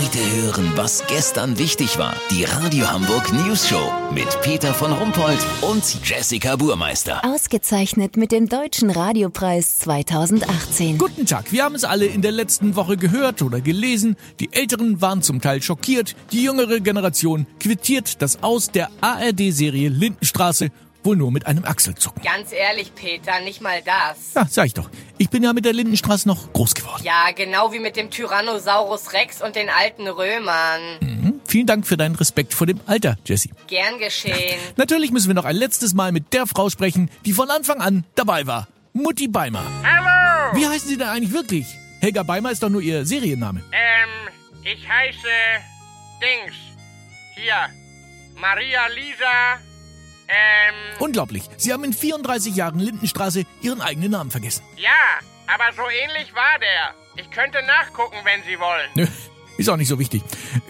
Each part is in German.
Heute hören, was gestern wichtig war. Die Radio Hamburg News Show mit Peter von Rumpold und Jessica Burmeister. Ausgezeichnet mit dem Deutschen Radiopreis 2018. Guten Tag, wir haben es alle in der letzten Woche gehört oder gelesen. Die Älteren waren zum Teil schockiert. Die jüngere Generation quittiert das Aus der ARD-Serie Lindenstraße wohl nur mit einem Achselzucken. Ganz ehrlich, Peter, nicht mal das. Ja, sag ich doch. Ich bin ja mit der Lindenstraße noch groß geworden. Ja, genau wie mit dem Tyrannosaurus Rex und den alten Römern. Mhm. Vielen Dank für deinen Respekt vor dem Alter, Jessie. Gern geschehen. Natürlich müssen wir noch ein letztes Mal mit der Frau sprechen, die von Anfang an dabei war. Mutti Beimer. Hallo! Wie heißen Sie denn eigentlich wirklich? Helga Beimer ist doch nur Ihr Serienname. Ähm, ich heiße Dings. Hier. Maria Lisa ähm. Unglaublich. Sie haben in 34 Jahren Lindenstraße Ihren eigenen Namen vergessen. Ja, aber so ähnlich war der. Ich könnte nachgucken, wenn Sie wollen. Nö, ist auch nicht so wichtig.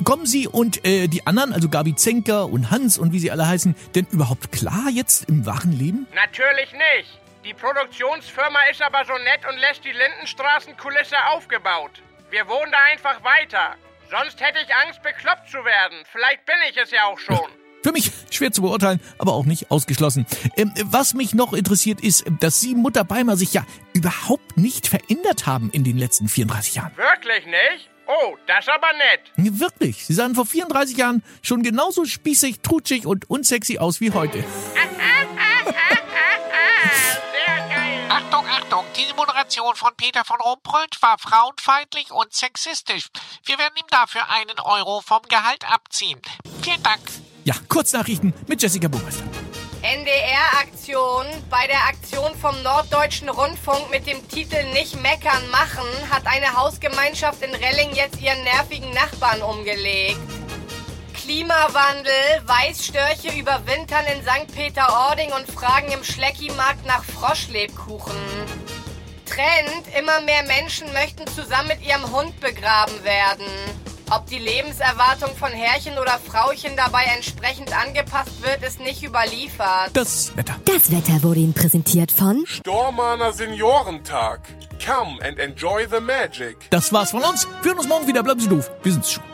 Kommen Sie und äh, die anderen, also Gabi Zenker und Hans und wie sie alle heißen, denn überhaupt klar jetzt im wahren Leben? Natürlich nicht. Die Produktionsfirma ist aber so nett und lässt die Lindenstraßenkulisse aufgebaut. Wir wohnen da einfach weiter. Sonst hätte ich Angst, bekloppt zu werden. Vielleicht bin ich es ja auch schon. Für mich schwer zu beurteilen, aber auch nicht ausgeschlossen. Ähm, was mich noch interessiert ist, dass Sie, Mutter Beimer, sich ja überhaupt nicht verändert haben in den letzten 34 Jahren. Wirklich nicht? Oh, das aber nett. Wirklich. Sie sahen vor 34 Jahren schon genauso spießig, trutschig und unsexy aus wie heute. Achtung, Achtung, diese Moderation von Peter von Rumpold war frauenfeindlich und sexistisch. Wir werden ihm dafür einen Euro vom Gehalt abziehen. Vielen Dank. Ja, Kurznachrichten mit Jessica Burmeister. NDR-Aktion. Bei der Aktion vom Norddeutschen Rundfunk mit dem Titel Nicht meckern machen hat eine Hausgemeinschaft in Relling jetzt ihren nervigen Nachbarn umgelegt. Klimawandel. Weißstörche überwintern in St. Peter-Ording und fragen im Schleckimarkt nach Froschlebkuchen. Trend. Immer mehr Menschen möchten zusammen mit ihrem Hund begraben werden. Ob die Lebenserwartung von Herrchen oder Frauchen dabei entsprechend angepasst wird, ist nicht überliefert. Das Wetter. Das Wetter wurde Ihnen präsentiert von Stormaner Seniorentag. Come and enjoy the magic. Das war's von uns. Wir hören uns morgen wieder. Bleiben Sie doof. Wir sind's schon.